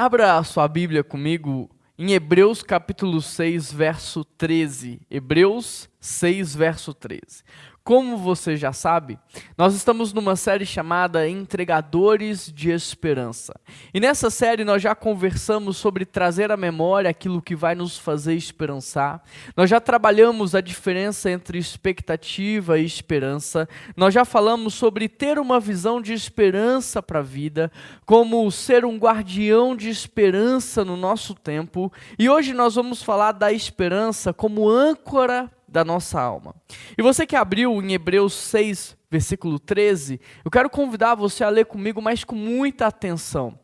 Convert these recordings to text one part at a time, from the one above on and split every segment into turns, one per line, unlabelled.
Abra a sua Bíblia comigo em Hebreus capítulo 6, verso 13. Hebreus 6, verso 13. Como você já sabe, nós estamos numa série chamada Entregadores de Esperança. E nessa série nós já conversamos sobre trazer à memória aquilo que vai nos fazer esperançar. Nós já trabalhamos a diferença entre expectativa e esperança. Nós já falamos sobre ter uma visão de esperança para a vida, como ser um guardião de esperança no nosso tempo. E hoje nós vamos falar da esperança como âncora da nossa alma. E você que abriu em Hebreus 6, versículo 13, eu quero convidar você a ler comigo, mas com muita atenção.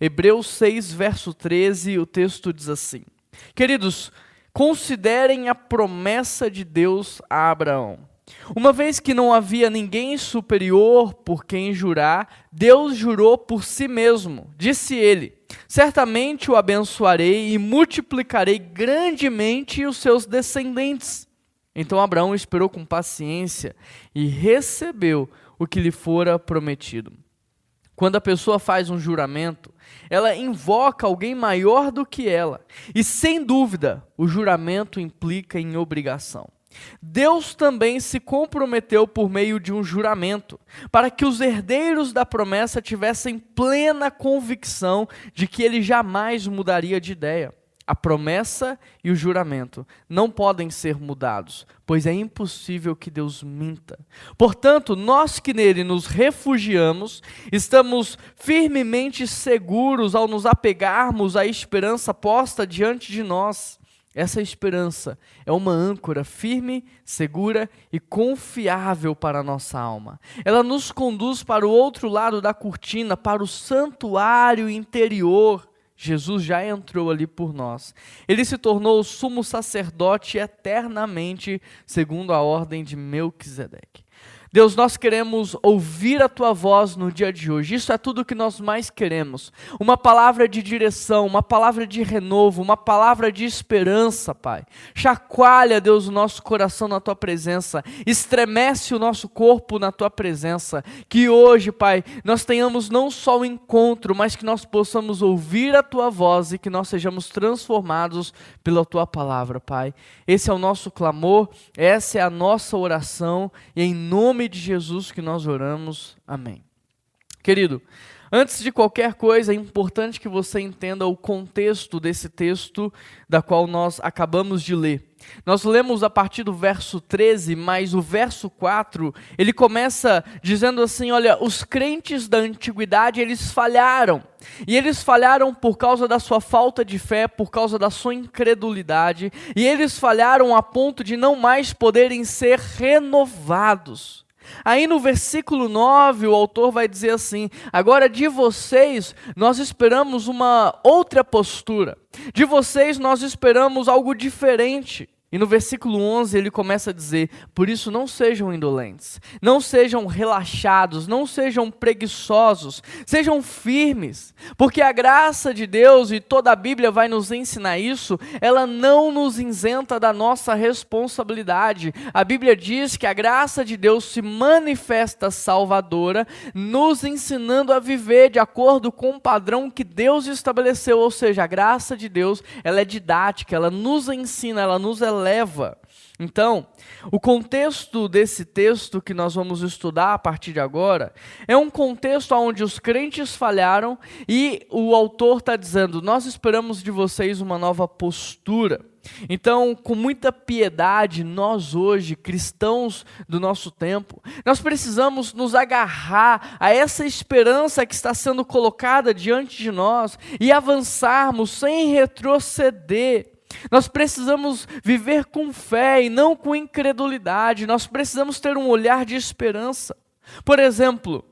Hebreus 6, verso 13, o texto diz assim: Queridos, considerem a promessa de Deus a Abraão. Uma vez que não havia ninguém superior por quem jurar, Deus jurou por si mesmo. Disse ele: Certamente o abençoarei e multiplicarei grandemente os seus descendentes. Então Abraão esperou com paciência e recebeu o que lhe fora prometido. Quando a pessoa faz um juramento, ela invoca alguém maior do que ela. E sem dúvida, o juramento implica em obrigação. Deus também se comprometeu por meio de um juramento, para que os herdeiros da promessa tivessem plena convicção de que ele jamais mudaria de ideia. A promessa e o juramento não podem ser mudados, pois é impossível que Deus minta. Portanto, nós que nele nos refugiamos, estamos firmemente seguros ao nos apegarmos à esperança posta diante de nós. Essa esperança é uma âncora firme, segura e confiável para a nossa alma. Ela nos conduz para o outro lado da cortina, para o santuário interior Jesus já entrou ali por nós. Ele se tornou o sumo sacerdote eternamente, segundo a ordem de Melquisedeque. Deus, nós queremos ouvir a tua voz no dia de hoje. Isso é tudo que nós mais queremos. Uma palavra de direção, uma palavra de renovo, uma palavra de esperança, Pai. Chacoalha, Deus, o nosso coração na tua presença. Estremece o nosso corpo na tua presença. Que hoje, Pai, nós tenhamos não só o um encontro, mas que nós possamos ouvir a tua voz e que nós sejamos transformados pela tua palavra, Pai. Esse é o nosso clamor, essa é a nossa oração e em nome nome de Jesus que nós oramos. Amém. Querido, antes de qualquer coisa, é importante que você entenda o contexto desse texto da qual nós acabamos de ler. Nós lemos a partir do verso 13, mas o verso 4, ele começa dizendo assim, olha, os crentes da antiguidade, eles falharam. E eles falharam por causa da sua falta de fé, por causa da sua incredulidade, e eles falharam a ponto de não mais poderem ser renovados. Aí no versículo 9, o autor vai dizer assim: Agora de vocês nós esperamos uma outra postura, de vocês nós esperamos algo diferente. E no versículo 11 ele começa a dizer: Por isso não sejam indolentes, não sejam relaxados, não sejam preguiçosos, sejam firmes, porque a graça de Deus, e toda a Bíblia vai nos ensinar isso, ela não nos isenta da nossa responsabilidade. A Bíblia diz que a graça de Deus se manifesta salvadora, nos ensinando a viver de acordo com o padrão que Deus estabeleceu, ou seja, a graça de Deus, ela é didática, ela nos ensina, ela nos eleva leva. Então, o contexto desse texto que nós vamos estudar a partir de agora é um contexto onde os crentes falharam e o autor está dizendo: Nós esperamos de vocês uma nova postura. Então, com muita piedade, nós hoje, cristãos do nosso tempo, nós precisamos nos agarrar a essa esperança que está sendo colocada diante de nós e avançarmos sem retroceder. Nós precisamos viver com fé e não com incredulidade. Nós precisamos ter um olhar de esperança. Por exemplo,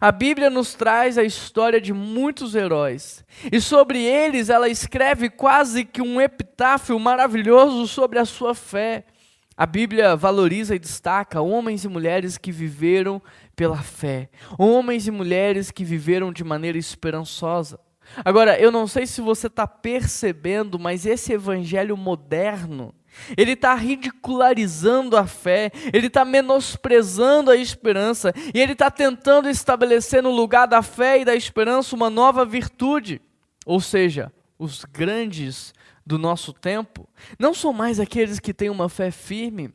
a Bíblia nos traz a história de muitos heróis, e sobre eles ela escreve quase que um epitáfio maravilhoso sobre a sua fé. A Bíblia valoriza e destaca homens e mulheres que viveram pela fé, homens e mulheres que viveram de maneira esperançosa. Agora, eu não sei se você está percebendo, mas esse evangelho moderno, ele está ridicularizando a fé, ele está menosprezando a esperança, e ele está tentando estabelecer no lugar da fé e da esperança uma nova virtude. ou seja, os grandes do nosso tempo, não são mais aqueles que têm uma fé firme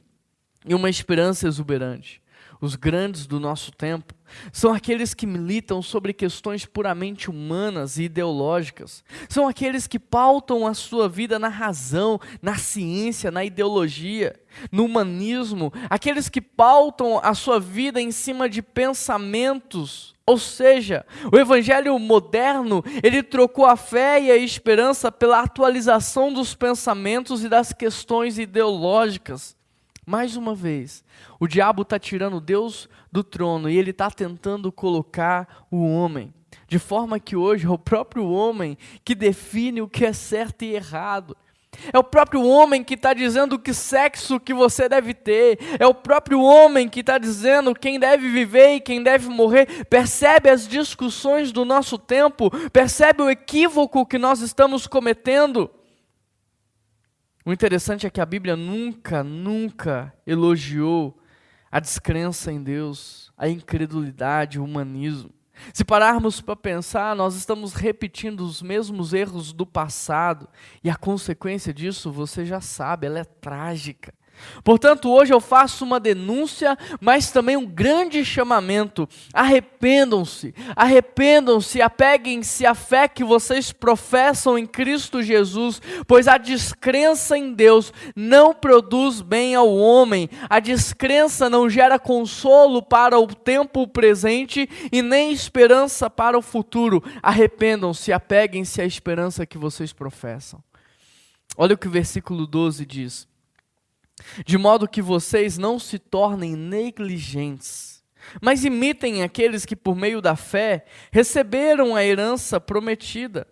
e uma esperança exuberante. Os grandes do nosso tempo são aqueles que militam sobre questões puramente humanas e ideológicas. São aqueles que pautam a sua vida na razão, na ciência, na ideologia, no humanismo. Aqueles que pautam a sua vida em cima de pensamentos. Ou seja, o evangelho moderno, ele trocou a fé e a esperança pela atualização dos pensamentos e das questões ideológicas. Mais uma vez, o diabo está tirando Deus do trono e ele está tentando colocar o homem. De forma que hoje é o próprio homem que define o que é certo e errado. É o próprio homem que está dizendo que sexo que você deve ter. É o próprio homem que está dizendo quem deve viver e quem deve morrer. Percebe as discussões do nosso tempo? Percebe o equívoco que nós estamos cometendo? O interessante é que a Bíblia nunca, nunca elogiou a descrença em Deus, a incredulidade, o humanismo. Se pararmos para pensar, nós estamos repetindo os mesmos erros do passado, e a consequência disso você já sabe, ela é trágica. Portanto, hoje eu faço uma denúncia, mas também um grande chamamento. Arrependam-se, arrependam-se, apeguem-se à fé que vocês professam em Cristo Jesus, pois a descrença em Deus não produz bem ao homem, a descrença não gera consolo para o tempo presente e nem esperança para o futuro. Arrependam-se, apeguem-se à esperança que vocês professam. Olha o que o versículo 12 diz de modo que vocês não se tornem negligentes, mas imitem aqueles que, por meio da fé, receberam a herança prometida.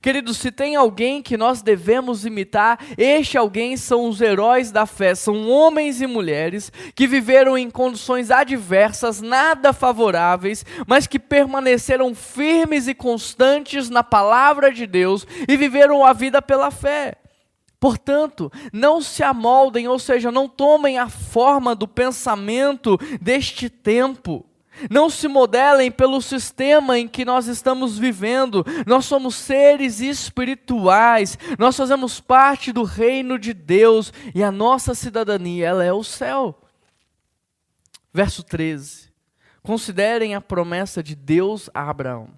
Queridos, se tem alguém que nós devemos imitar, este alguém são os heróis da fé, são homens e mulheres que viveram em condições adversas, nada favoráveis, mas que permaneceram firmes e constantes na palavra de Deus e viveram a vida pela fé. Portanto, não se amoldem, ou seja, não tomem a forma do pensamento deste tempo. Não se modelem pelo sistema em que nós estamos vivendo. Nós somos seres espirituais. Nós fazemos parte do reino de Deus e a nossa cidadania, ela é o céu. Verso 13. Considerem a promessa de Deus a Abraão.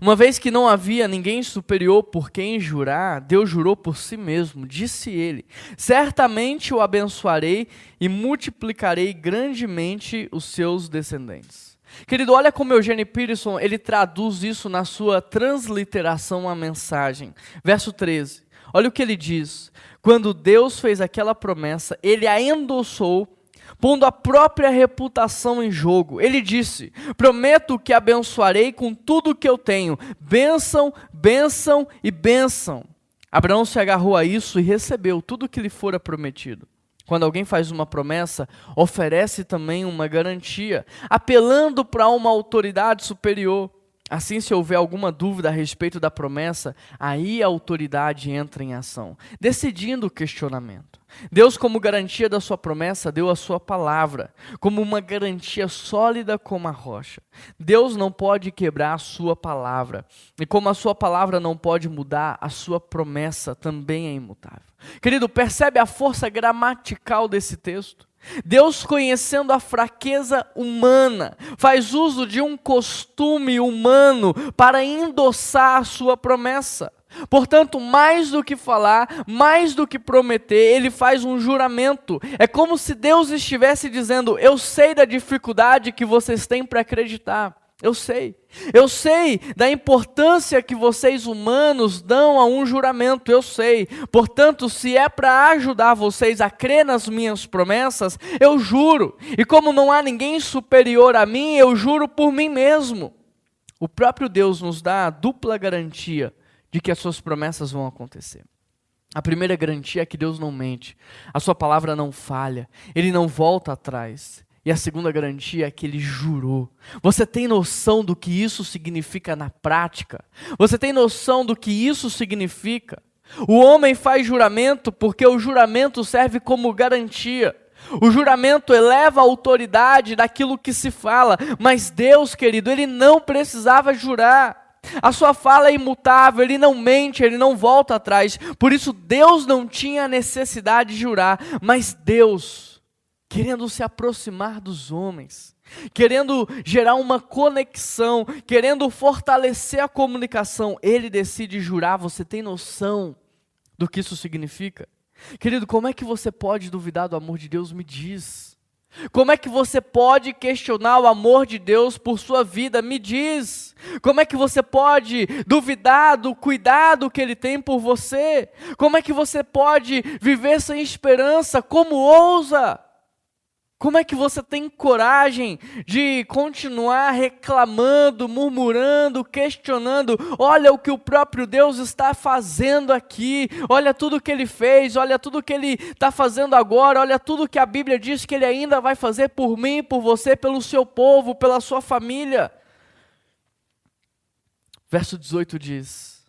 Uma vez que não havia ninguém superior por quem jurar, Deus jurou por si mesmo, disse ele: Certamente o abençoarei e multiplicarei grandemente os seus descendentes. Querido, olha como Eugênio Peterson ele traduz isso na sua transliteração à mensagem. Verso 13. Olha o que ele diz: Quando Deus fez aquela promessa, ele a endossou pondo a própria reputação em jogo. Ele disse: Prometo que abençoarei com tudo o que eu tenho, bênção, bênção e bênção. Abraão se agarrou a isso e recebeu tudo o que lhe fora prometido. Quando alguém faz uma promessa, oferece também uma garantia, apelando para uma autoridade superior. Assim, se houver alguma dúvida a respeito da promessa, aí a autoridade entra em ação, decidindo o questionamento. Deus, como garantia da sua promessa, deu a sua palavra, como uma garantia sólida como a rocha. Deus não pode quebrar a sua palavra, e como a sua palavra não pode mudar, a sua promessa também é imutável. Querido, percebe a força gramatical desse texto? Deus, conhecendo a fraqueza humana, faz uso de um costume humano para endossar a sua promessa. Portanto, mais do que falar, mais do que prometer, ele faz um juramento. É como se Deus estivesse dizendo: Eu sei da dificuldade que vocês têm para acreditar. Eu sei. Eu sei da importância que vocês humanos dão a um juramento. Eu sei. Portanto, se é para ajudar vocês a crer nas minhas promessas, eu juro. E como não há ninguém superior a mim, eu juro por mim mesmo. O próprio Deus nos dá a dupla garantia de que as suas promessas vão acontecer. A primeira garantia é que Deus não mente, a sua palavra não falha, ele não volta atrás. E a segunda garantia é que ele jurou. Você tem noção do que isso significa na prática? Você tem noção do que isso significa? O homem faz juramento porque o juramento serve como garantia. O juramento eleva a autoridade daquilo que se fala, mas Deus, querido, ele não precisava jurar. A sua fala é imutável, ele não mente, ele não volta atrás. Por isso, Deus não tinha necessidade de jurar, mas Deus, querendo se aproximar dos homens, querendo gerar uma conexão, querendo fortalecer a comunicação, ele decide jurar. Você tem noção do que isso significa? Querido, como é que você pode duvidar do amor de Deus? Me diz. Como é que você pode questionar o amor de Deus por sua vida? Me diz. Como é que você pode duvidar do cuidado que Ele tem por você? Como é que você pode viver sem esperança? Como ousa? Como é que você tem coragem de continuar reclamando, murmurando, questionando? Olha o que o próprio Deus está fazendo aqui, olha tudo que ele fez, olha tudo que ele está fazendo agora, olha tudo que a Bíblia diz que ele ainda vai fazer por mim, por você, pelo seu povo, pela sua família. Verso 18 diz: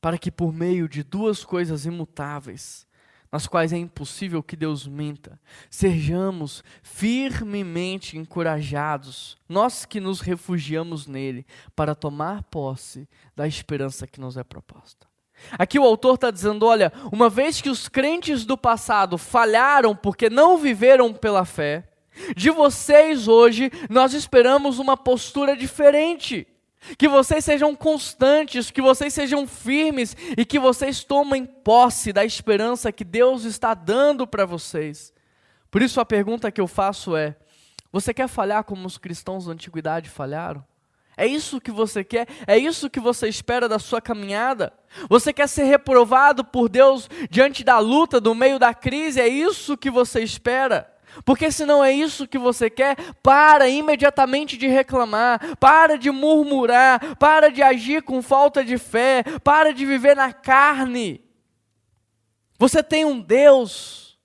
Para que por meio de duas coisas imutáveis, nas quais é impossível que Deus minta. Sejamos firmemente encorajados, nós que nos refugiamos nele, para tomar posse da esperança que nos é proposta. Aqui o autor está dizendo: olha, uma vez que os crentes do passado falharam porque não viveram pela fé, de vocês hoje nós esperamos uma postura diferente. Que vocês sejam constantes, que vocês sejam firmes e que vocês tomem posse da esperança que Deus está dando para vocês. Por isso a pergunta que eu faço é: você quer falhar como os cristãos da antiguidade falharam? É isso que você quer? É isso que você espera da sua caminhada? Você quer ser reprovado por Deus diante da luta, do meio da crise? É isso que você espera? Porque se não é isso que você quer, para imediatamente de reclamar, para de murmurar, para de agir com falta de fé, para de viver na carne. Você tem um Deus.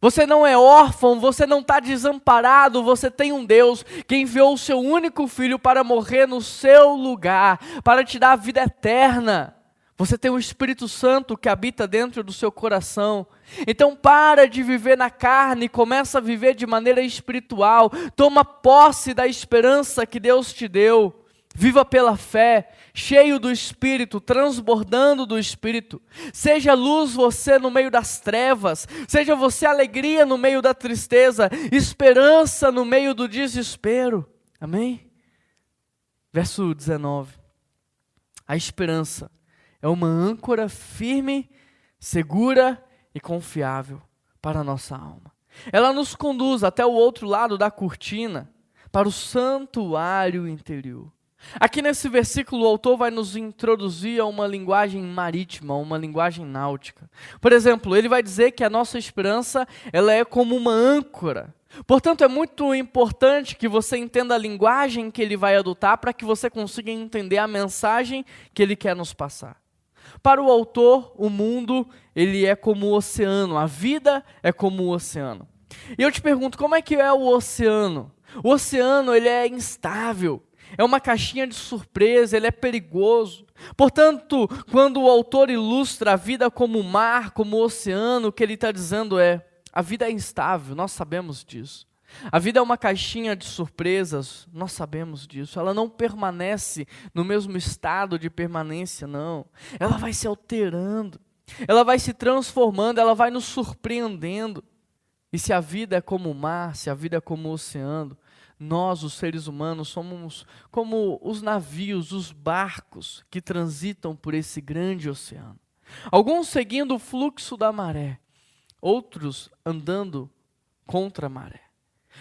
Você não é órfão, você não está desamparado, você tem um Deus que enviou o seu único filho para morrer no seu lugar, para te dar a vida eterna. Você tem o Espírito Santo que habita dentro do seu coração. Então para de viver na carne, começa a viver de maneira espiritual. Toma posse da esperança que Deus te deu. Viva pela fé, cheio do Espírito, transbordando do Espírito. Seja luz você no meio das trevas, seja você alegria no meio da tristeza, esperança no meio do desespero. Amém? Verso 19. A esperança é uma âncora firme, segura e confiável para a nossa alma. Ela nos conduz até o outro lado da cortina, para o santuário interior. Aqui nesse versículo, o autor vai nos introduzir a uma linguagem marítima, uma linguagem náutica. Por exemplo, ele vai dizer que a nossa esperança ela é como uma âncora. Portanto, é muito importante que você entenda a linguagem que ele vai adotar para que você consiga entender a mensagem que ele quer nos passar. Para o autor, o mundo, ele é como o oceano, a vida é como o oceano. E eu te pergunto, como é que é o oceano? O oceano, ele é instável, é uma caixinha de surpresa, ele é perigoso. Portanto, quando o autor ilustra a vida como mar, como oceano, o que ele está dizendo é: a vida é instável, nós sabemos disso. A vida é uma caixinha de surpresas, nós sabemos disso. Ela não permanece no mesmo estado de permanência, não. Ela vai se alterando, ela vai se transformando, ela vai nos surpreendendo. E se a vida é como o mar, se a vida é como o oceano, nós, os seres humanos, somos como os navios, os barcos que transitam por esse grande oceano. Alguns seguindo o fluxo da maré, outros andando contra a maré.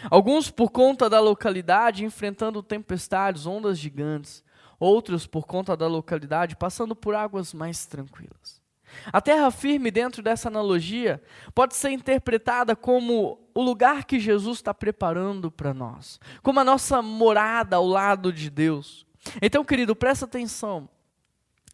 Alguns por conta da localidade enfrentando tempestades, ondas gigantes, outros por conta da localidade passando por águas mais tranquilas. A terra firme, dentro dessa analogia, pode ser interpretada como o lugar que Jesus está preparando para nós, como a nossa morada ao lado de Deus. Então, querido, presta atenção.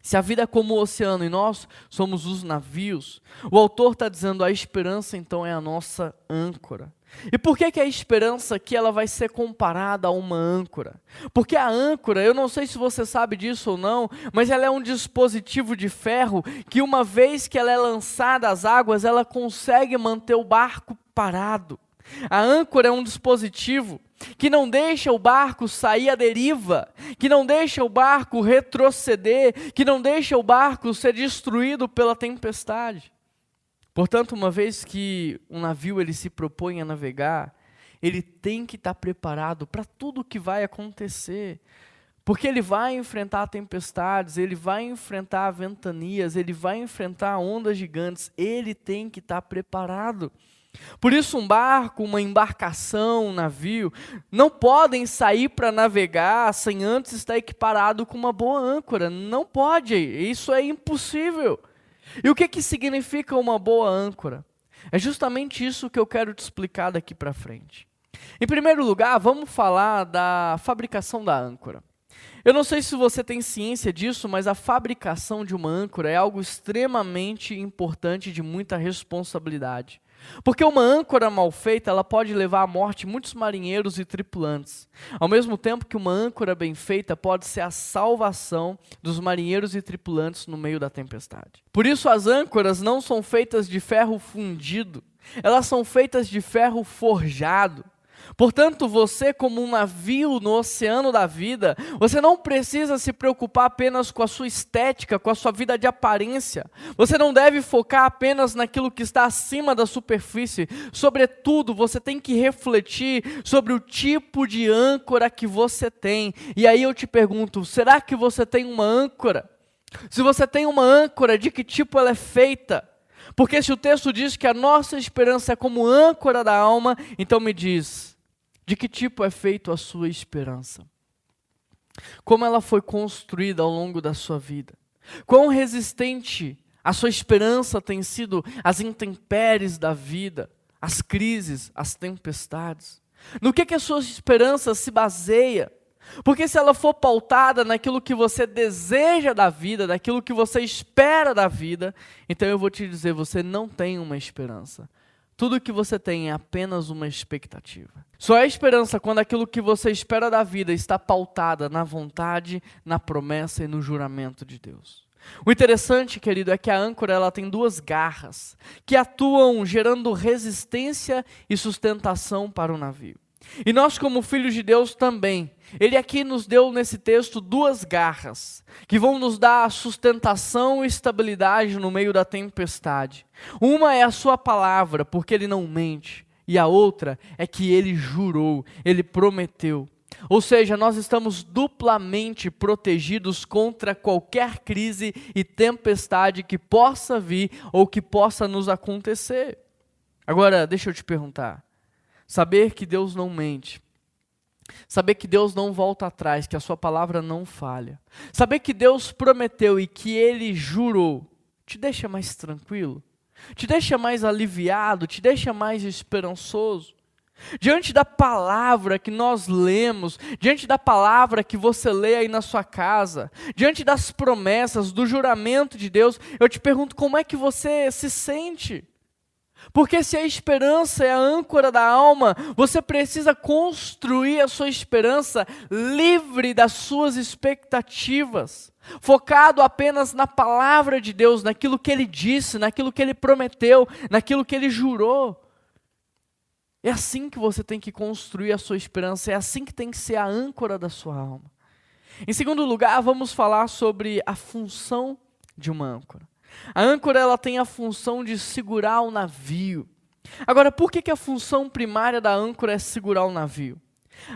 Se a vida é como o oceano e nós somos os navios, o autor está dizendo a esperança então é a nossa âncora. E por que, que a esperança aqui ela vai ser comparada a uma âncora? Porque a âncora, eu não sei se você sabe disso ou não, mas ela é um dispositivo de ferro que uma vez que ela é lançada às águas, ela consegue manter o barco parado. A âncora é um dispositivo que não deixa o barco sair à deriva, que não deixa o barco retroceder, que não deixa o barco ser destruído pela tempestade. Portanto, uma vez que um navio ele se propõe a navegar, ele tem que estar preparado para tudo o que vai acontecer. Porque ele vai enfrentar tempestades, ele vai enfrentar ventanias, ele vai enfrentar ondas gigantes, ele tem que estar preparado. Por isso, um barco, uma embarcação, um navio, não podem sair para navegar sem antes estar equiparado com uma boa âncora. Não pode, isso é impossível. E o que, que significa uma boa âncora? É justamente isso que eu quero te explicar daqui para frente. Em primeiro lugar, vamos falar da fabricação da âncora. Eu não sei se você tem ciência disso, mas a fabricação de uma âncora é algo extremamente importante de muita responsabilidade. Porque uma âncora mal feita, ela pode levar à morte muitos marinheiros e tripulantes. Ao mesmo tempo que uma âncora bem feita pode ser a salvação dos marinheiros e tripulantes no meio da tempestade. Por isso as âncoras não são feitas de ferro fundido, elas são feitas de ferro forjado. Portanto, você, como um navio no oceano da vida, você não precisa se preocupar apenas com a sua estética, com a sua vida de aparência. Você não deve focar apenas naquilo que está acima da superfície. Sobretudo, você tem que refletir sobre o tipo de âncora que você tem. E aí eu te pergunto: será que você tem uma âncora? Se você tem uma âncora, de que tipo ela é feita? Porque se o texto diz que a nossa esperança é como âncora da alma, então me diz, de que tipo é feito a sua esperança? Como ela foi construída ao longo da sua vida? Quão resistente a sua esperança tem sido às intempéries da vida, às crises, às tempestades? No que, que a sua esperança se baseia? Porque se ela for pautada naquilo que você deseja da vida, naquilo que você espera da vida, então eu vou te dizer, você não tem uma esperança. Tudo que você tem é apenas uma expectativa. Só é esperança quando aquilo que você espera da vida está pautada na vontade, na promessa e no juramento de Deus. O interessante, querido, é que a âncora ela tem duas garras que atuam gerando resistência e sustentação para o navio. E nós, como filhos de Deus, também. Ele aqui nos deu nesse texto duas garras que vão nos dar sustentação e estabilidade no meio da tempestade. Uma é a Sua palavra, porque Ele não mente. E a outra é que Ele jurou, Ele prometeu. Ou seja, nós estamos duplamente protegidos contra qualquer crise e tempestade que possa vir ou que possa nos acontecer. Agora, deixa eu te perguntar. Saber que Deus não mente. Saber que Deus não volta atrás, que a sua palavra não falha. Saber que Deus prometeu e que ele jurou, te deixa mais tranquilo? Te deixa mais aliviado? Te deixa mais esperançoso? Diante da palavra que nós lemos, diante da palavra que você lê aí na sua casa, diante das promessas, do juramento de Deus, eu te pergunto como é que você se sente? Porque se a esperança é a âncora da alma, você precisa construir a sua esperança livre das suas expectativas, focado apenas na palavra de Deus, naquilo que ele disse, naquilo que ele prometeu, naquilo que ele jurou. É assim que você tem que construir a sua esperança, é assim que tem que ser a âncora da sua alma. Em segundo lugar, vamos falar sobre a função de uma âncora. A âncora ela tem a função de segurar o navio. Agora, por que, que a função primária da âncora é segurar o navio?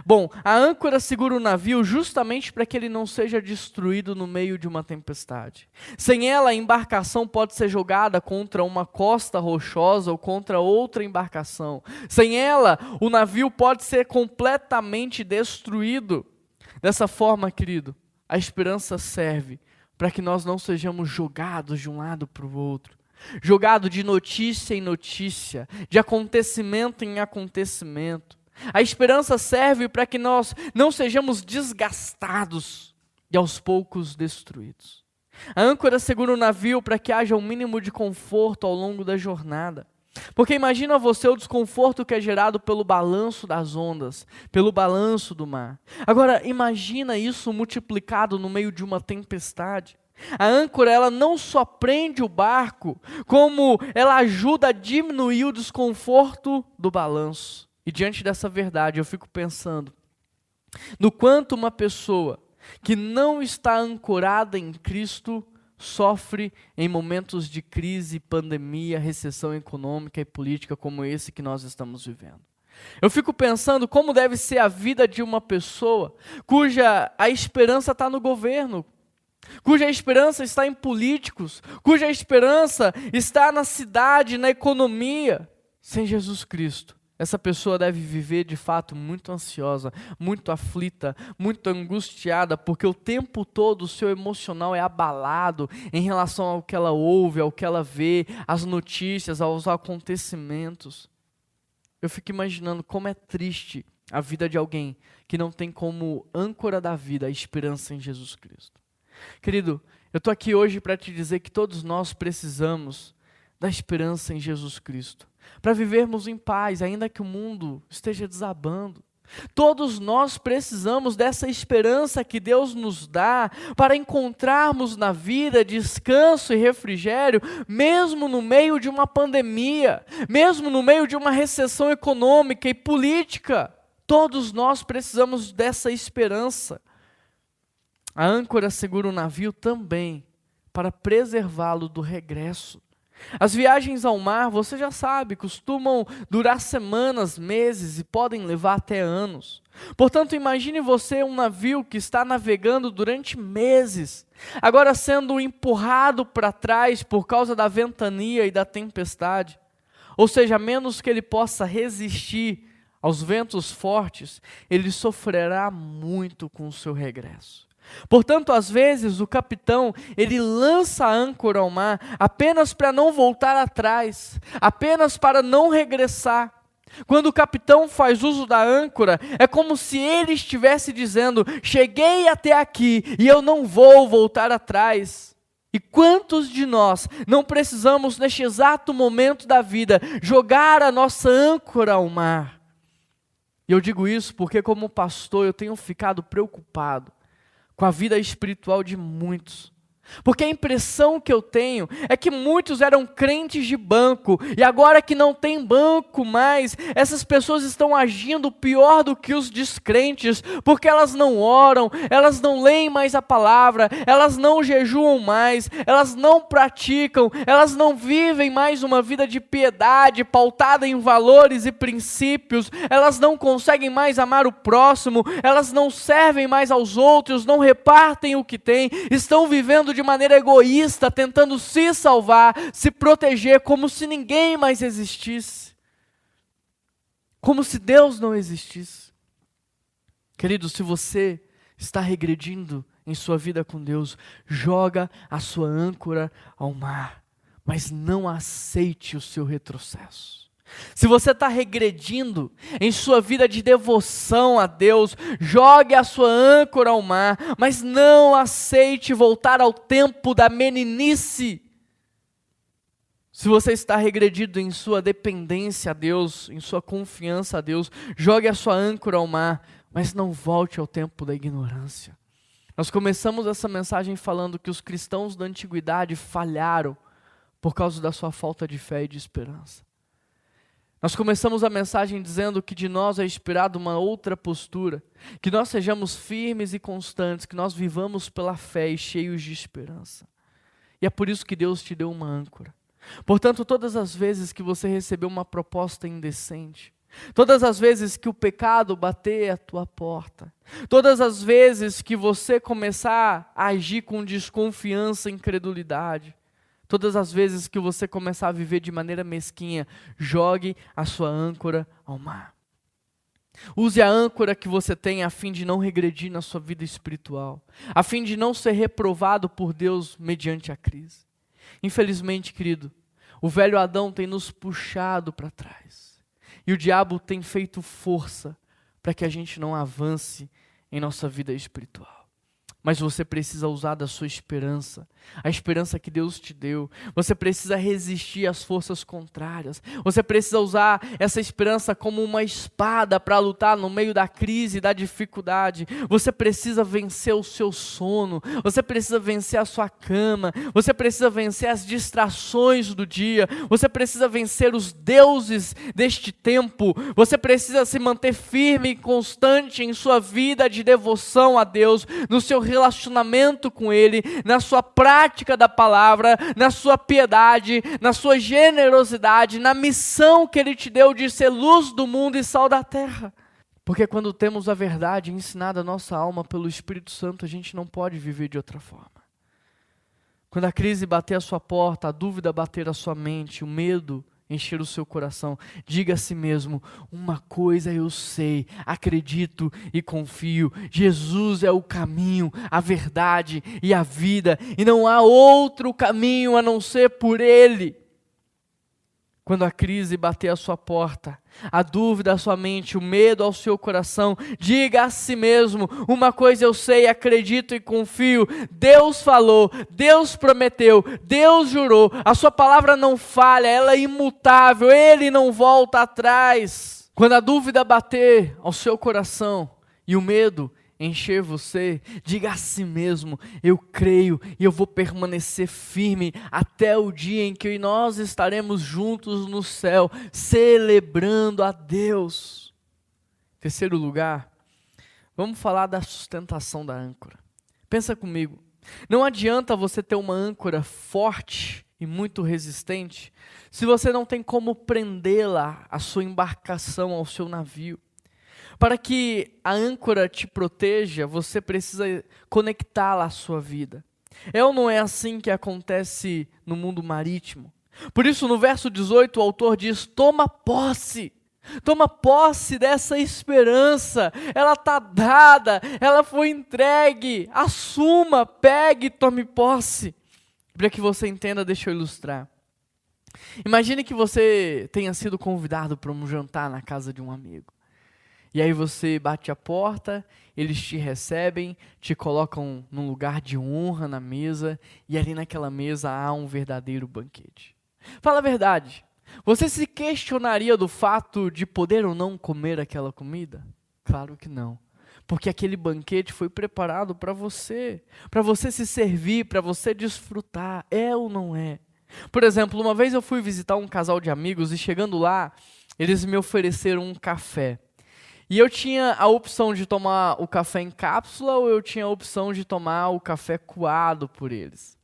Bom, a âncora segura o navio justamente para que ele não seja destruído no meio de uma tempestade. Sem ela, a embarcação pode ser jogada contra uma costa rochosa ou contra outra embarcação. Sem ela, o navio pode ser completamente destruído. Dessa forma, querido, a esperança serve para que nós não sejamos jogados de um lado para o outro, jogado de notícia em notícia, de acontecimento em acontecimento. A esperança serve para que nós não sejamos desgastados e aos poucos destruídos. A âncora segura o navio para que haja um mínimo de conforto ao longo da jornada. Porque imagina você o desconforto que é gerado pelo balanço das ondas, pelo balanço do mar. Agora, imagina isso multiplicado no meio de uma tempestade. A âncora, ela não só prende o barco, como ela ajuda a diminuir o desconforto do balanço. E diante dessa verdade, eu fico pensando no quanto uma pessoa que não está ancorada em Cristo sofre em momentos de crise, pandemia, recessão econômica e política como esse que nós estamos vivendo. Eu fico pensando como deve ser a vida de uma pessoa cuja a esperança está no governo, cuja esperança está em políticos, cuja esperança está na cidade, na economia, sem Jesus Cristo. Essa pessoa deve viver de fato muito ansiosa, muito aflita, muito angustiada, porque o tempo todo o seu emocional é abalado em relação ao que ela ouve, ao que ela vê, às notícias, aos acontecimentos. Eu fico imaginando como é triste a vida de alguém que não tem como âncora da vida a esperança em Jesus Cristo. Querido, eu estou aqui hoje para te dizer que todos nós precisamos da esperança em Jesus Cristo, para vivermos em paz, ainda que o mundo esteja desabando. Todos nós precisamos dessa esperança que Deus nos dá para encontrarmos na vida descanso e refrigério, mesmo no meio de uma pandemia, mesmo no meio de uma recessão econômica e política. Todos nós precisamos dessa esperança. A âncora segura o navio também para preservá-lo do regresso. As viagens ao mar, você já sabe, costumam durar semanas, meses e podem levar até anos. Portanto, imagine você um navio que está navegando durante meses, agora sendo empurrado para trás por causa da ventania e da tempestade. Ou seja, a menos que ele possa resistir aos ventos fortes, ele sofrerá muito com o seu regresso. Portanto, às vezes o capitão, ele lança a âncora ao mar apenas para não voltar atrás, apenas para não regressar. Quando o capitão faz uso da âncora, é como se ele estivesse dizendo: Cheguei até aqui e eu não vou voltar atrás. E quantos de nós não precisamos, neste exato momento da vida, jogar a nossa âncora ao mar? E eu digo isso porque, como pastor, eu tenho ficado preocupado com a vida espiritual de muitos. Porque a impressão que eu tenho é que muitos eram crentes de banco e agora que não tem banco mais, essas pessoas estão agindo pior do que os descrentes, porque elas não oram, elas não leem mais a palavra, elas não jejuam mais, elas não praticam, elas não vivem mais uma vida de piedade pautada em valores e princípios, elas não conseguem mais amar o próximo, elas não servem mais aos outros, não repartem o que têm, estão vivendo de maneira egoísta, tentando se salvar, se proteger, como se ninguém mais existisse. Como se Deus não existisse. Querido, se você está regredindo em sua vida com Deus, joga a sua âncora ao mar, mas não aceite o seu retrocesso. Se você está regredindo em sua vida de devoção a Deus, jogue a sua âncora ao mar, mas não aceite voltar ao tempo da meninice. Se você está regredido em sua dependência a Deus, em sua confiança a Deus, jogue a sua âncora ao mar, mas não volte ao tempo da ignorância. Nós começamos essa mensagem falando que os cristãos da antiguidade falharam por causa da sua falta de fé e de esperança. Nós começamos a mensagem dizendo que de nós é inspirada uma outra postura, que nós sejamos firmes e constantes, que nós vivamos pela fé e cheios de esperança. E é por isso que Deus te deu uma âncora. Portanto, todas as vezes que você recebeu uma proposta indecente, todas as vezes que o pecado bater à tua porta, todas as vezes que você começar a agir com desconfiança e incredulidade, Todas as vezes que você começar a viver de maneira mesquinha, jogue a sua âncora ao mar. Use a âncora que você tem a fim de não regredir na sua vida espiritual, a fim de não ser reprovado por Deus mediante a crise. Infelizmente, querido, o velho Adão tem nos puxado para trás. E o diabo tem feito força para que a gente não avance em nossa vida espiritual. Mas você precisa usar da sua esperança, a esperança que Deus te deu. Você precisa resistir às forças contrárias. Você precisa usar essa esperança como uma espada para lutar no meio da crise, da dificuldade. Você precisa vencer o seu sono. Você precisa vencer a sua cama. Você precisa vencer as distrações do dia. Você precisa vencer os deuses deste tempo. Você precisa se manter firme e constante em sua vida de devoção a Deus, no seu relacionamento com Ele, na sua prática da palavra, na sua piedade, na sua generosidade, na missão que Ele te deu de ser luz do mundo e sal da terra. Porque quando temos a verdade ensinada à nossa alma pelo Espírito Santo, a gente não pode viver de outra forma. Quando a crise bater a sua porta, a dúvida bater a sua mente, o medo encher o seu coração. Diga a si mesmo: uma coisa eu sei, acredito e confio. Jesus é o caminho, a verdade e a vida, e não há outro caminho a não ser por Ele. Quando a crise bater a sua porta, a dúvida à sua mente, o medo ao seu coração, diga a si mesmo: uma coisa eu sei, acredito e confio. Deus falou, Deus prometeu, Deus jurou, a sua palavra não falha, ela é imutável, ele não volta atrás. Quando a dúvida bater ao seu coração e o medo encher você, diga a si mesmo: eu creio e eu vou permanecer firme até o dia em que nós estaremos juntos no céu, celebrando a Deus. Terceiro lugar, vamos falar da sustentação da âncora. Pensa comigo, não adianta você ter uma âncora forte e muito resistente se você não tem como prendê-la à sua embarcação, ao seu navio. Para que a âncora te proteja, você precisa conectá-la à sua vida. É ou não é assim que acontece no mundo marítimo? Por isso, no verso 18, o autor diz: toma posse. Toma posse dessa esperança, ela está dada, ela foi entregue. Assuma, pegue, tome posse. Para que você entenda, deixa eu ilustrar. Imagine que você tenha sido convidado para um jantar na casa de um amigo. E aí você bate a porta, eles te recebem, te colocam num lugar de honra na mesa, e ali naquela mesa há um verdadeiro banquete. Fala a verdade. Você se questionaria do fato de poder ou não comer aquela comida? Claro que não. Porque aquele banquete foi preparado para você, para você se servir, para você desfrutar. É ou não é? Por exemplo, uma vez eu fui visitar um casal de amigos e chegando lá, eles me ofereceram um café. E eu tinha a opção de tomar o café em cápsula ou eu tinha a opção de tomar o café coado por eles.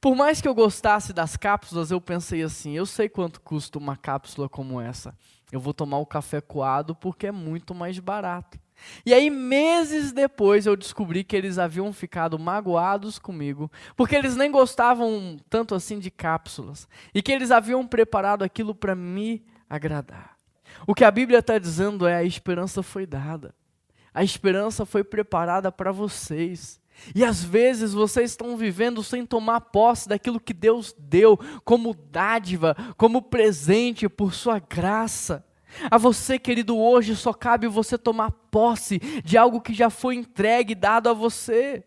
Por mais que eu gostasse das cápsulas, eu pensei assim: eu sei quanto custa uma cápsula como essa. Eu vou tomar o café coado porque é muito mais barato. E aí, meses depois, eu descobri que eles haviam ficado magoados comigo, porque eles nem gostavam tanto assim de cápsulas, e que eles haviam preparado aquilo para me agradar. O que a Bíblia está dizendo é: a esperança foi dada, a esperança foi preparada para vocês. E às vezes vocês estão vivendo sem tomar posse daquilo que Deus deu como dádiva, como presente por Sua graça. A você, querido, hoje só cabe você tomar posse de algo que já foi entregue, dado a você.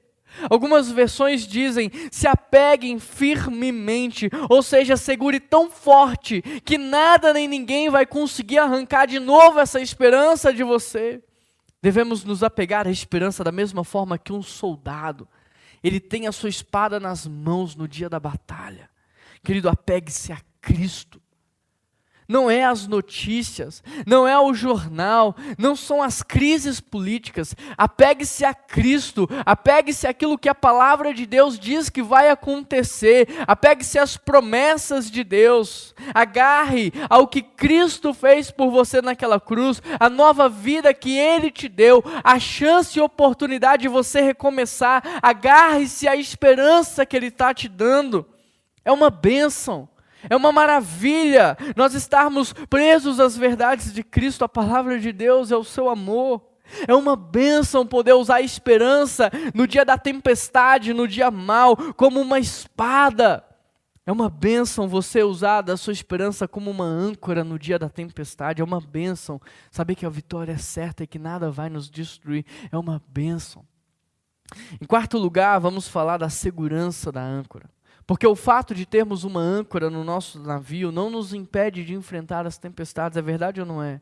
Algumas versões dizem: se apeguem firmemente, ou seja, segure tão forte que nada nem ninguém vai conseguir arrancar de novo essa esperança de você. Devemos nos apegar à esperança da mesma forma que um soldado. Ele tem a sua espada nas mãos no dia da batalha. Querido, apegue-se a Cristo não é as notícias, não é o jornal, não são as crises políticas. Apegue-se a Cristo, apegue-se àquilo que a palavra de Deus diz que vai acontecer, apegue-se às promessas de Deus, agarre ao que Cristo fez por você naquela cruz, a nova vida que Ele te deu, a chance e oportunidade de você recomeçar, agarre-se à esperança que Ele está te dando. É uma bênção. É uma maravilha nós estarmos presos às verdades de Cristo, a palavra de Deus é o seu amor. É uma bênção poder usar a esperança no dia da tempestade, no dia mal, como uma espada. É uma bênção você usar a sua esperança como uma âncora no dia da tempestade. É uma bênção saber que a vitória é certa e que nada vai nos destruir. É uma bênção. Em quarto lugar, vamos falar da segurança da âncora. Porque o fato de termos uma âncora no nosso navio não nos impede de enfrentar as tempestades, é verdade ou não é?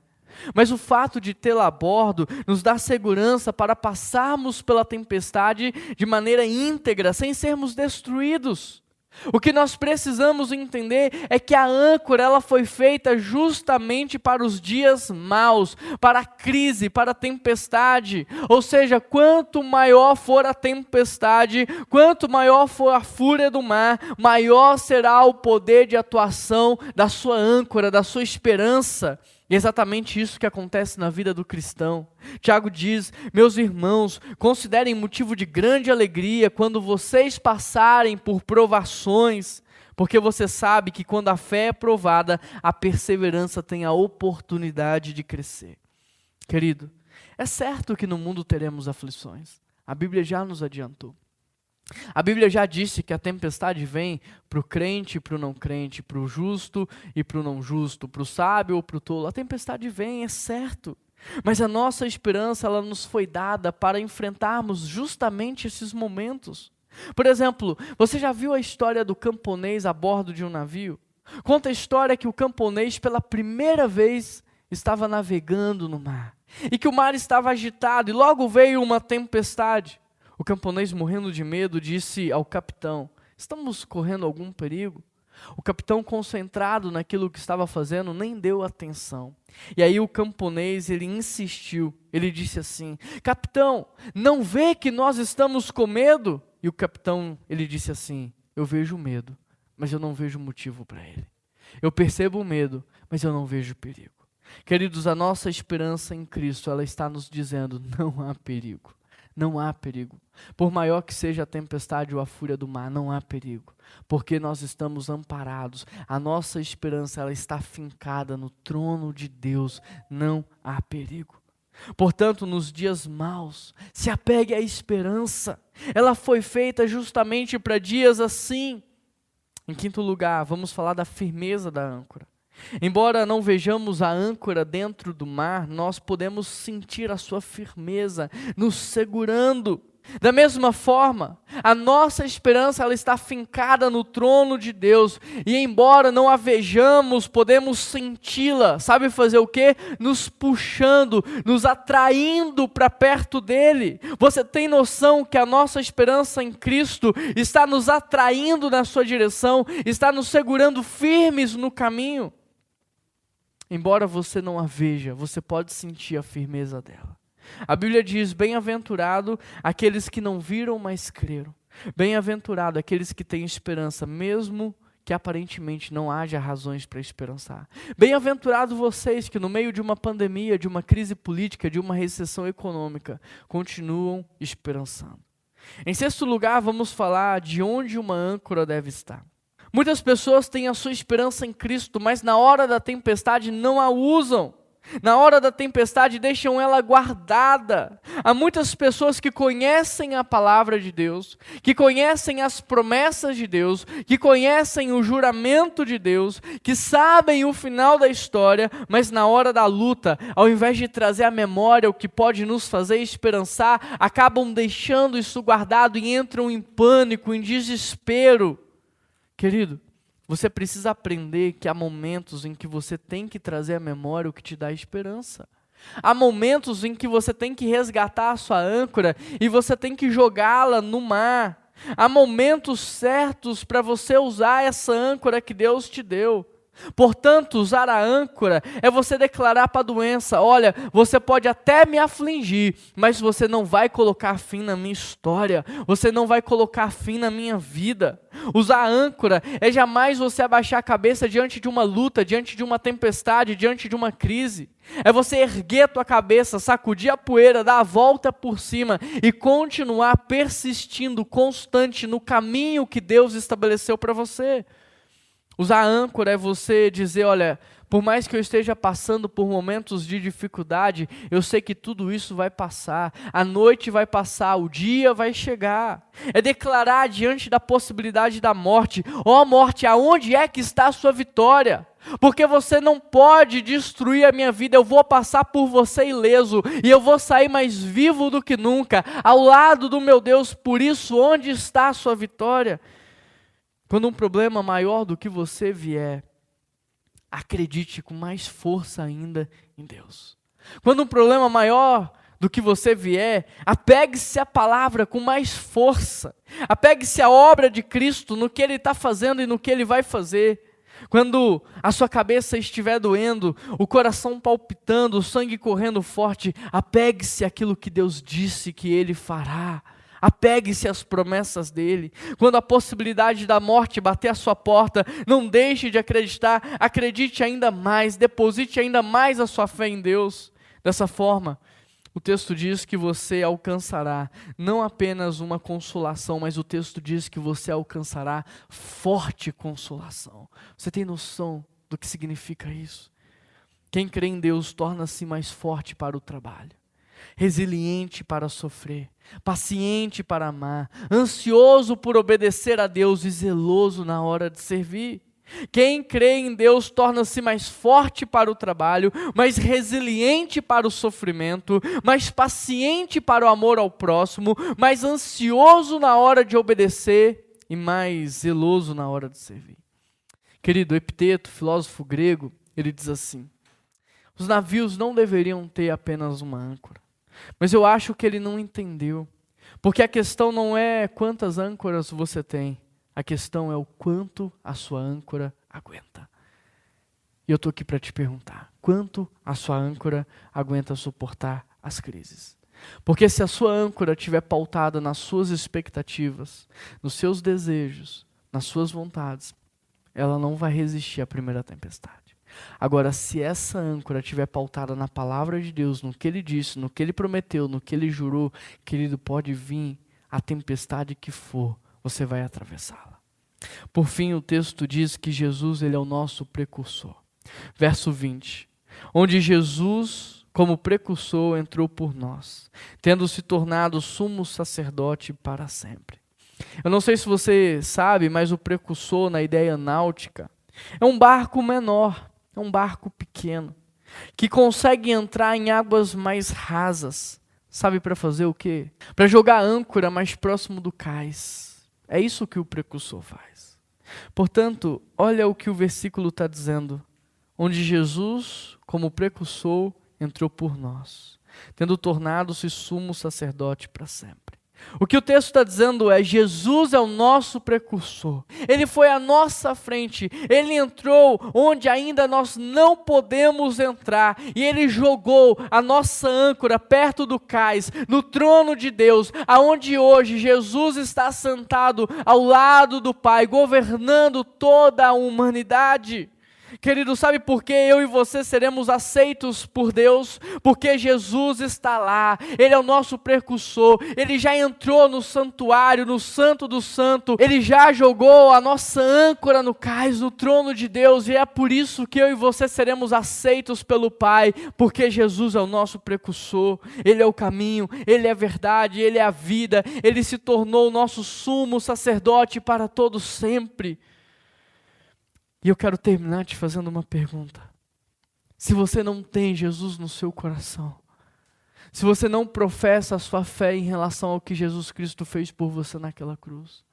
Mas o fato de tê-la a bordo nos dá segurança para passarmos pela tempestade de maneira íntegra, sem sermos destruídos. O que nós precisamos entender é que a âncora ela foi feita justamente para os dias maus, para a crise, para a tempestade. Ou seja, quanto maior for a tempestade, quanto maior for a fúria do mar, maior será o poder de atuação da sua âncora, da sua esperança. E é exatamente isso que acontece na vida do cristão. Tiago diz: Meus irmãos, considerem motivo de grande alegria quando vocês passarem por provações, porque você sabe que quando a fé é provada, a perseverança tem a oportunidade de crescer. Querido, é certo que no mundo teremos aflições. A Bíblia já nos adiantou. A Bíblia já disse que a tempestade vem para o crente para o não crente, para o justo e para o não justo, para o sábio ou para o tolo. A tempestade vem, é certo. Mas a nossa esperança ela nos foi dada para enfrentarmos justamente esses momentos. Por exemplo, você já viu a história do camponês a bordo de um navio? Conta a história que o camponês, pela primeira vez, estava navegando no mar. E que o mar estava agitado e logo veio uma tempestade. O camponês, morrendo de medo, disse ao capitão: Estamos correndo algum perigo? O capitão, concentrado naquilo que estava fazendo, nem deu atenção. E aí o camponês, ele insistiu. Ele disse assim: "Capitão, não vê que nós estamos com medo?" E o capitão, ele disse assim: "Eu vejo medo, mas eu não vejo motivo para ele. Eu percebo o medo, mas eu não vejo perigo." Queridos, a nossa esperança em Cristo, ela está nos dizendo: não há perigo. Não há perigo. Por maior que seja a tempestade ou a fúria do mar, não há perigo, porque nós estamos amparados. A nossa esperança ela está fincada no trono de Deus. Não há perigo. Portanto, nos dias maus, se apegue à esperança. Ela foi feita justamente para dias assim. Em quinto lugar, vamos falar da firmeza da âncora. Embora não vejamos a âncora dentro do mar, nós podemos sentir a sua firmeza nos segurando. Da mesma forma, a nossa esperança ela está fincada no trono de Deus, e embora não a vejamos, podemos senti-la. Sabe fazer o quê? Nos puxando, nos atraindo para perto dele. Você tem noção que a nossa esperança em Cristo está nos atraindo na sua direção, está nos segurando firmes no caminho? Embora você não a veja, você pode sentir a firmeza dela. A Bíblia diz: Bem-aventurado aqueles que não viram, mas creram. Bem-aventurado aqueles que têm esperança, mesmo que aparentemente não haja razões para esperançar. Bem-aventurado vocês que, no meio de uma pandemia, de uma crise política, de uma recessão econômica, continuam esperançando. Em sexto lugar, vamos falar de onde uma âncora deve estar. Muitas pessoas têm a sua esperança em Cristo, mas na hora da tempestade não a usam. Na hora da tempestade deixam ela guardada. Há muitas pessoas que conhecem a palavra de Deus, que conhecem as promessas de Deus, que conhecem o juramento de Deus, que sabem o final da história, mas na hora da luta, ao invés de trazer à memória o que pode nos fazer esperançar, acabam deixando isso guardado e entram em pânico, em desespero. Querido, você precisa aprender que há momentos em que você tem que trazer à memória o que te dá esperança. Há momentos em que você tem que resgatar a sua âncora e você tem que jogá-la no mar. Há momentos certos para você usar essa âncora que Deus te deu. Portanto, usar a âncora é você declarar para a doença: olha, você pode até me afligir, mas você não vai colocar fim na minha história, você não vai colocar fim na minha vida. Usar a âncora é jamais você abaixar a cabeça diante de uma luta, diante de uma tempestade, diante de uma crise. É você erguer a tua cabeça, sacudir a poeira, dar a volta por cima e continuar persistindo constante no caminho que Deus estabeleceu para você. Usar âncora é você dizer, olha, por mais que eu esteja passando por momentos de dificuldade, eu sei que tudo isso vai passar. A noite vai passar, o dia vai chegar. É declarar diante da possibilidade da morte: ó oh, morte, aonde é que está a sua vitória? Porque você não pode destruir a minha vida, eu vou passar por você ileso e eu vou sair mais vivo do que nunca, ao lado do meu Deus. Por isso, onde está a sua vitória? Quando um problema maior do que você vier, acredite com mais força ainda em Deus. Quando um problema maior do que você vier, apegue-se à palavra com mais força. Apegue-se à obra de Cristo, no que Ele está fazendo e no que Ele vai fazer. Quando a sua cabeça estiver doendo, o coração palpitando, o sangue correndo forte, apegue-se àquilo que Deus disse que Ele fará. Apegue-se às promessas dele. Quando a possibilidade da morte bater à sua porta, não deixe de acreditar, acredite ainda mais, deposite ainda mais a sua fé em Deus. Dessa forma, o texto diz que você alcançará não apenas uma consolação, mas o texto diz que você alcançará forte consolação. Você tem noção do que significa isso? Quem crê em Deus torna-se mais forte para o trabalho resiliente para sofrer, paciente para amar, ansioso por obedecer a Deus e zeloso na hora de servir. Quem crê em Deus torna-se mais forte para o trabalho, mais resiliente para o sofrimento, mais paciente para o amor ao próximo, mais ansioso na hora de obedecer e mais zeloso na hora de servir. Querido Epiteto, filósofo grego, ele diz assim: os navios não deveriam ter apenas uma âncora, mas eu acho que ele não entendeu. Porque a questão não é quantas âncoras você tem, a questão é o quanto a sua âncora aguenta. E eu estou aqui para te perguntar: quanto a sua âncora aguenta suportar as crises? Porque se a sua âncora estiver pautada nas suas expectativas, nos seus desejos, nas suas vontades, ela não vai resistir à primeira tempestade. Agora, se essa âncora estiver pautada na palavra de Deus, no que ele disse, no que ele prometeu, no que ele jurou, querido, pode vir a tempestade que for, você vai atravessá-la. Por fim, o texto diz que Jesus ele é o nosso precursor. Verso 20. Onde Jesus, como precursor, entrou por nós, tendo se tornado sumo sacerdote para sempre. Eu não sei se você sabe, mas o precursor na ideia náutica é um barco menor é um barco pequeno que consegue entrar em águas mais rasas. Sabe para fazer o quê? Para jogar âncora mais próximo do cais. É isso que o precursor faz. Portanto, olha o que o versículo está dizendo. Onde Jesus, como precursor, entrou por nós, tendo tornado-se sumo sacerdote para sempre. O que o texto está dizendo é: Jesus é o nosso precursor, ele foi à nossa frente, ele entrou onde ainda nós não podemos entrar, e ele jogou a nossa âncora perto do cais, no trono de Deus, aonde hoje Jesus está sentado ao lado do Pai, governando toda a humanidade. Querido, sabe por que eu e você seremos aceitos por Deus? Porque Jesus está lá, Ele é o nosso precursor, Ele já entrou no santuário, no Santo do Santo, Ele já jogou a nossa âncora no cais, no trono de Deus, e é por isso que eu e você seremos aceitos pelo Pai, porque Jesus é o nosso precursor, Ele é o caminho, Ele é a verdade, Ele é a vida, Ele se tornou o nosso sumo sacerdote para todo sempre. E eu quero terminar te fazendo uma pergunta. Se você não tem Jesus no seu coração, se você não professa a sua fé em relação ao que Jesus Cristo fez por você naquela cruz,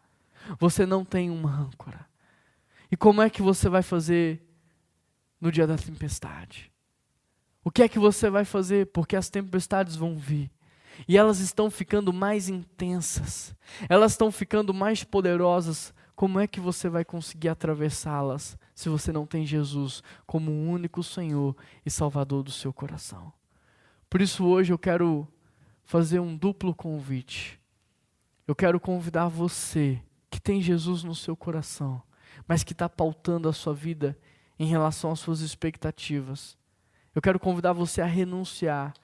você não tem uma âncora. E como é que você vai fazer no dia da tempestade? O que é que você vai fazer? Porque as tempestades vão vir. E elas estão ficando mais intensas, elas estão ficando mais poderosas como é que você vai conseguir atravessá-las se você não tem Jesus como o único Senhor e Salvador do seu coração? Por isso, hoje eu quero fazer um duplo convite. Eu quero convidar você que tem Jesus no seu coração, mas que está pautando a sua vida em relação às suas expectativas. Eu quero convidar você a renunciar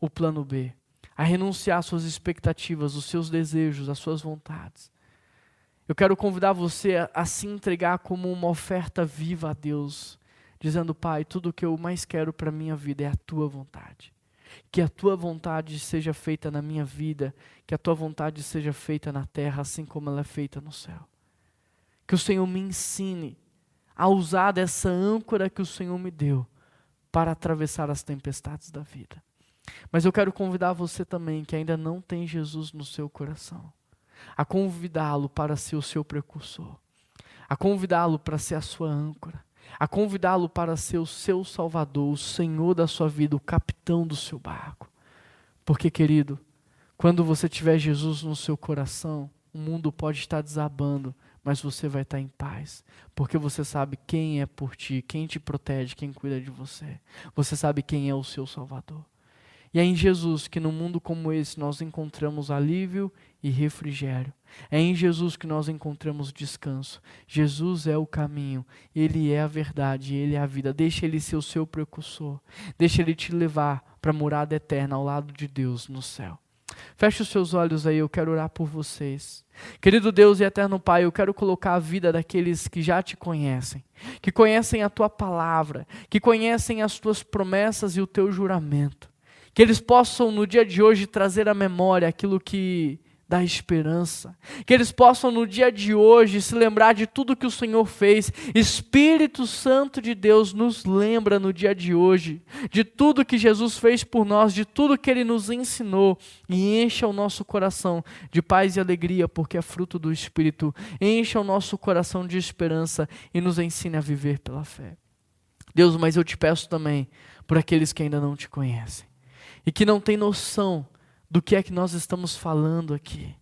o plano B, a renunciar às suas expectativas, os seus desejos, as suas vontades Eu quero convidar você a, a se entregar como uma oferta viva a Deus, dizendo: Pai, tudo o que eu mais quero para a minha vida é a tua vontade. Que a tua vontade seja feita na minha vida, que a tua vontade seja feita na terra, assim como ela é feita no céu. Que o Senhor me ensine a usar dessa âncora que o Senhor me deu para atravessar as tempestades da vida. Mas eu quero convidar você também, que ainda não tem Jesus no seu coração, a convidá-lo para ser o seu precursor, a convidá-lo para ser a sua âncora, a convidá-lo para ser o seu salvador, o senhor da sua vida, o capitão do seu barco. Porque, querido, quando você tiver Jesus no seu coração, o mundo pode estar desabando, mas você vai estar em paz, porque você sabe quem é por ti, quem te protege, quem cuida de você. Você sabe quem é o seu Salvador. E é em Jesus que, num mundo como esse, nós encontramos alívio e refrigério. É em Jesus que nós encontramos descanso. Jesus é o caminho, Ele é a verdade, Ele é a vida. Deixa Ele ser o seu precursor. Deixa Ele te levar para a morada eterna ao lado de Deus no céu. Feche os seus olhos aí, eu quero orar por vocês. Querido Deus e eterno Pai, eu quero colocar a vida daqueles que já te conhecem, que conhecem a tua palavra, que conhecem as tuas promessas e o teu juramento. Que eles possam no dia de hoje trazer à memória aquilo que da esperança. Que eles possam no dia de hoje se lembrar de tudo que o Senhor fez. Espírito Santo de Deus nos lembra no dia de hoje de tudo que Jesus fez por nós, de tudo que ele nos ensinou e encha o nosso coração de paz e alegria, porque é fruto do Espírito. Encha o nosso coração de esperança e nos ensine a viver pela fé. Deus, mas eu te peço também por aqueles que ainda não te conhecem e que não têm noção do que é que nós estamos falando aqui.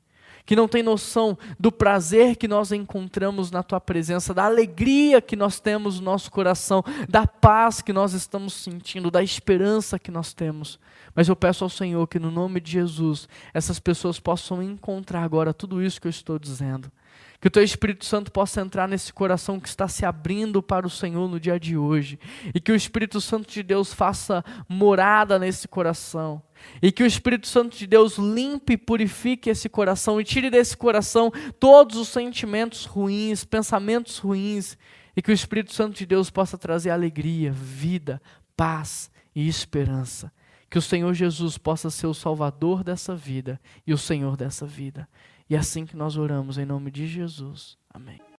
Que não tem noção do prazer que nós encontramos na tua presença, da alegria que nós temos no nosso coração, da paz que nós estamos sentindo, da esperança que nós temos. Mas eu peço ao Senhor que, no nome de Jesus, essas pessoas possam encontrar agora tudo isso que eu estou dizendo. Que o teu Espírito Santo possa entrar nesse coração que está se abrindo para o Senhor no dia de hoje. E que o Espírito Santo de Deus faça morada nesse coração. E que o Espírito Santo de Deus limpe e purifique esse coração e tire desse coração todos os sentimentos ruins, pensamentos ruins. E que o Espírito Santo de Deus possa trazer alegria, vida, paz e esperança. Que o Senhor Jesus possa ser o Salvador dessa vida e o Senhor dessa vida. E é assim que nós oramos em nome de Jesus. Amém.